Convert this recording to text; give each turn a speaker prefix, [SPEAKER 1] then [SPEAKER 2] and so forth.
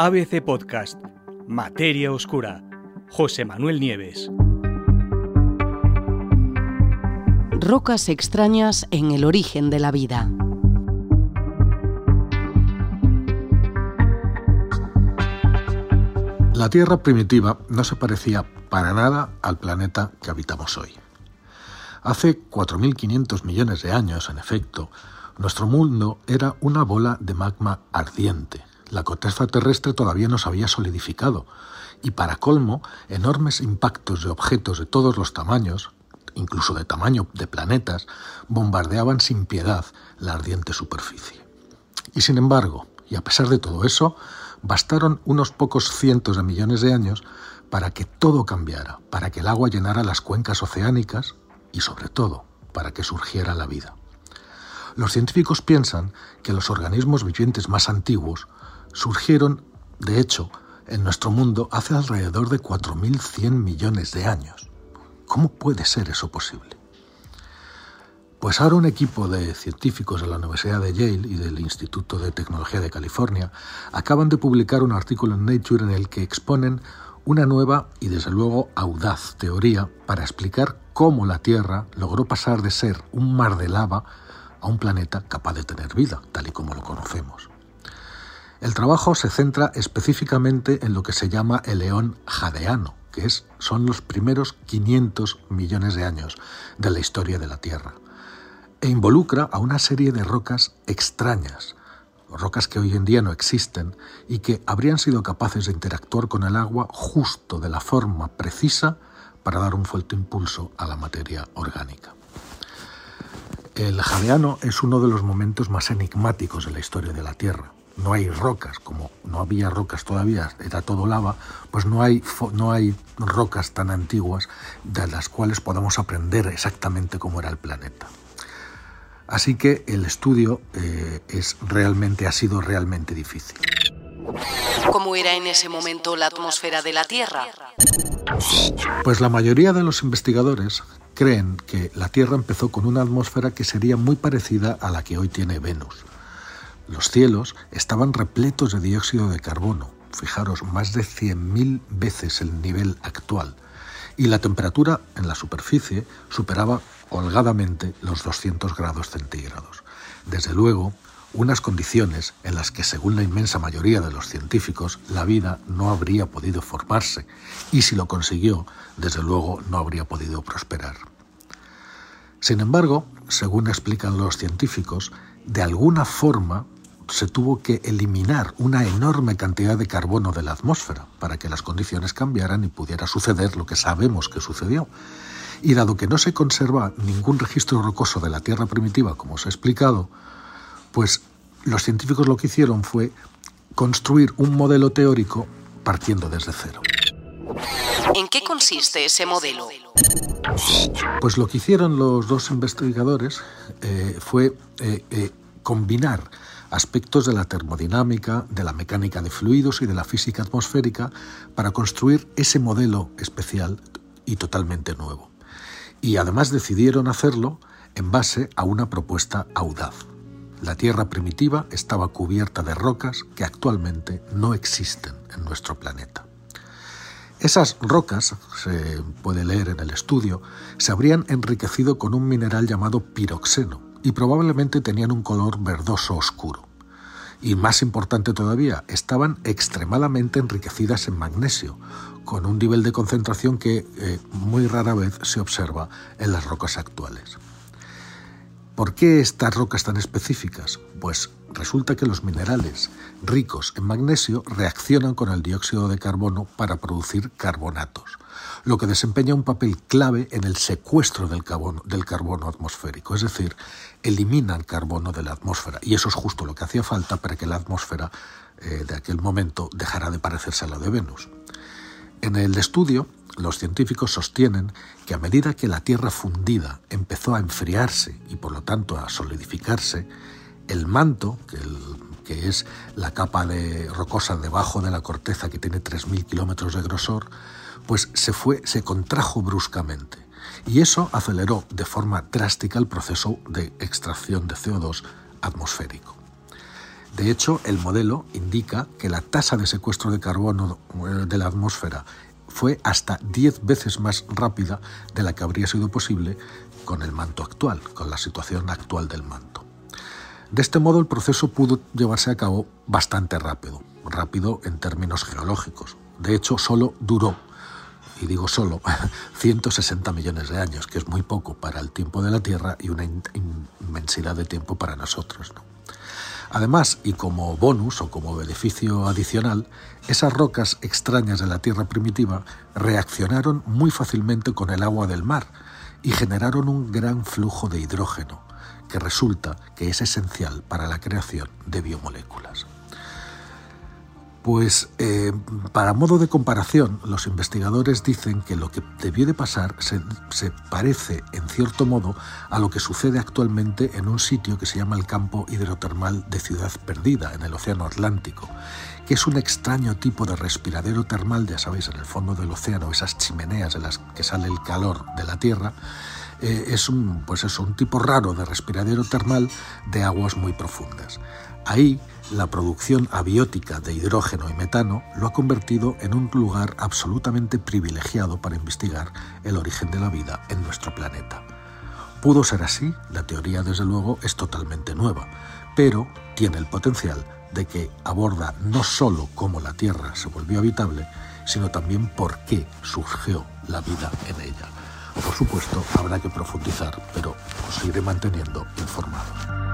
[SPEAKER 1] ABC Podcast, Materia Oscura, José Manuel Nieves.
[SPEAKER 2] Rocas extrañas en el origen de la vida.
[SPEAKER 3] La Tierra primitiva no se parecía para nada al planeta que habitamos hoy. Hace 4.500 millones de años, en efecto, nuestro mundo era una bola de magma ardiente. La corteza terrestre todavía no se había solidificado y para colmo, enormes impactos de objetos de todos los tamaños, incluso de tamaño de planetas, bombardeaban sin piedad la ardiente superficie. Y sin embargo, y a pesar de todo eso, bastaron unos pocos cientos de millones de años para que todo cambiara, para que el agua llenara las cuencas oceánicas y sobre todo para que surgiera la vida. Los científicos piensan que los organismos vivientes más antiguos surgieron, de hecho, en nuestro mundo hace alrededor de 4.100 millones de años. ¿Cómo puede ser eso posible? Pues ahora un equipo de científicos de la Universidad de Yale y del Instituto de Tecnología de California acaban de publicar un artículo en Nature en el que exponen una nueva y desde luego audaz teoría para explicar cómo la Tierra logró pasar de ser un mar de lava a un planeta capaz de tener vida, tal y como lo conocemos. El trabajo se centra específicamente en lo que se llama el león jadeano, que es, son los primeros 500 millones de años de la historia de la Tierra, e involucra a una serie de rocas extrañas, rocas que hoy en día no existen y que habrían sido capaces de interactuar con el agua justo de la forma precisa para dar un fuerte impulso a la materia orgánica. El jadeano es uno de los momentos más enigmáticos de la historia de la Tierra. No hay rocas, como no había rocas todavía, era todo lava, pues no hay, no hay rocas tan antiguas de las cuales podamos aprender exactamente cómo era el planeta. Así que el estudio eh, es realmente, ha sido realmente difícil.
[SPEAKER 2] ¿Cómo era en ese momento la atmósfera de la Tierra?
[SPEAKER 3] Pues la mayoría de los investigadores creen que la Tierra empezó con una atmósfera que sería muy parecida a la que hoy tiene Venus. Los cielos estaban repletos de dióxido de carbono, fijaros, más de 100.000 veces el nivel actual, y la temperatura en la superficie superaba holgadamente los 200 grados centígrados. Desde luego, unas condiciones en las que, según la inmensa mayoría de los científicos, la vida no habría podido formarse y si lo consiguió, desde luego no habría podido prosperar. Sin embargo, según explican los científicos, de alguna forma se tuvo que eliminar una enorme cantidad de carbono de la atmósfera para que las condiciones cambiaran y pudiera suceder lo que sabemos que sucedió. Y dado que no se conserva ningún registro rocoso de la Tierra primitiva, como os he explicado, pues los científicos lo que hicieron fue construir un modelo teórico partiendo desde cero.
[SPEAKER 2] ¿En qué consiste ese modelo?
[SPEAKER 3] Pues lo que hicieron los dos investigadores eh, fue eh, eh, combinar aspectos de la termodinámica, de la mecánica de fluidos y de la física atmosférica para construir ese modelo especial y totalmente nuevo. Y además decidieron hacerlo en base a una propuesta audaz. La Tierra primitiva estaba cubierta de rocas que actualmente no existen en nuestro planeta. Esas rocas, se puede leer en el estudio, se habrían enriquecido con un mineral llamado piroxeno y probablemente tenían un color verdoso oscuro. Y más importante todavía, estaban extremadamente enriquecidas en magnesio, con un nivel de concentración que eh, muy rara vez se observa en las rocas actuales. ¿Por qué estas rocas tan específicas? Pues resulta que los minerales ricos en magnesio reaccionan con el dióxido de carbono para producir carbonatos, lo que desempeña un papel clave en el secuestro del carbono, atmosférico, es decir, eliminan carbono de la atmósfera. Y eso es justo lo que hacía falta para que la atmósfera eh, de aquel momento dejara de parecerse a la de Venus. En el estudio los científicos sostienen que a medida que la Tierra fundida empezó a enfriarse y por lo tanto a solidificarse, el manto, que, es la capa de rocosa debajo de la corteza que tiene 3.000 kilómetros de grosor, pues se, fue, se contrajo bruscamente. Y eso aceleró de forma drástica el proceso de extracción de CO2 atmosférico. De hecho, el modelo indica que la tasa de secuestro de carbono eh, de la atmósfera fue hasta 10 veces más rápida de la que habría sido posible con el manto actual, con la situación actual del manto. De este modo el proceso pudo llevarse a cabo bastante rápido, rápido en términos geológicos. De hecho, solo duró, y digo solo, 160 millones de años, que es muy poco para el tiempo de la Tierra y una inmensidad de tiempo para nosotros. Además, y como bonus o como beneficio adicional, esas rocas extrañas de la Tierra primitiva reaccionaron muy fácilmente con el agua del mar y generaron un gran flujo de hidrógeno, que resulta que es esencial para la creación de biomoléculas. Pues eh, para modo de comparación, los investigadores dicen que lo que debió de pasar se, se, parece, en cierto modo, a lo que sucede actualmente en un sitio que se llama el campo hidrotermal de Ciudad Perdida, en el Océano Atlántico, que es un extraño tipo de respiradero termal, ya sabéis, en el fondo del océano, esas chimeneas de las que sale el calor de la Tierra, eh, es un, pues un tipo raro de respiradero termal de aguas muy profundas. Ahí, la producción abiótica de hidrógeno y metano lo ha convertido en un lugar absolutamente privilegiado para investigar el origen de la vida en nuestro planeta. Pudo ser así, la teoría desde luego es totalmente nueva, pero tiene el potencial de que aborda no sólo cómo la Tierra se volvió habitable, sino también por qué surgió la vida en ella. Por supuesto, habrá que profundizar, pero os iré manteniendo informados.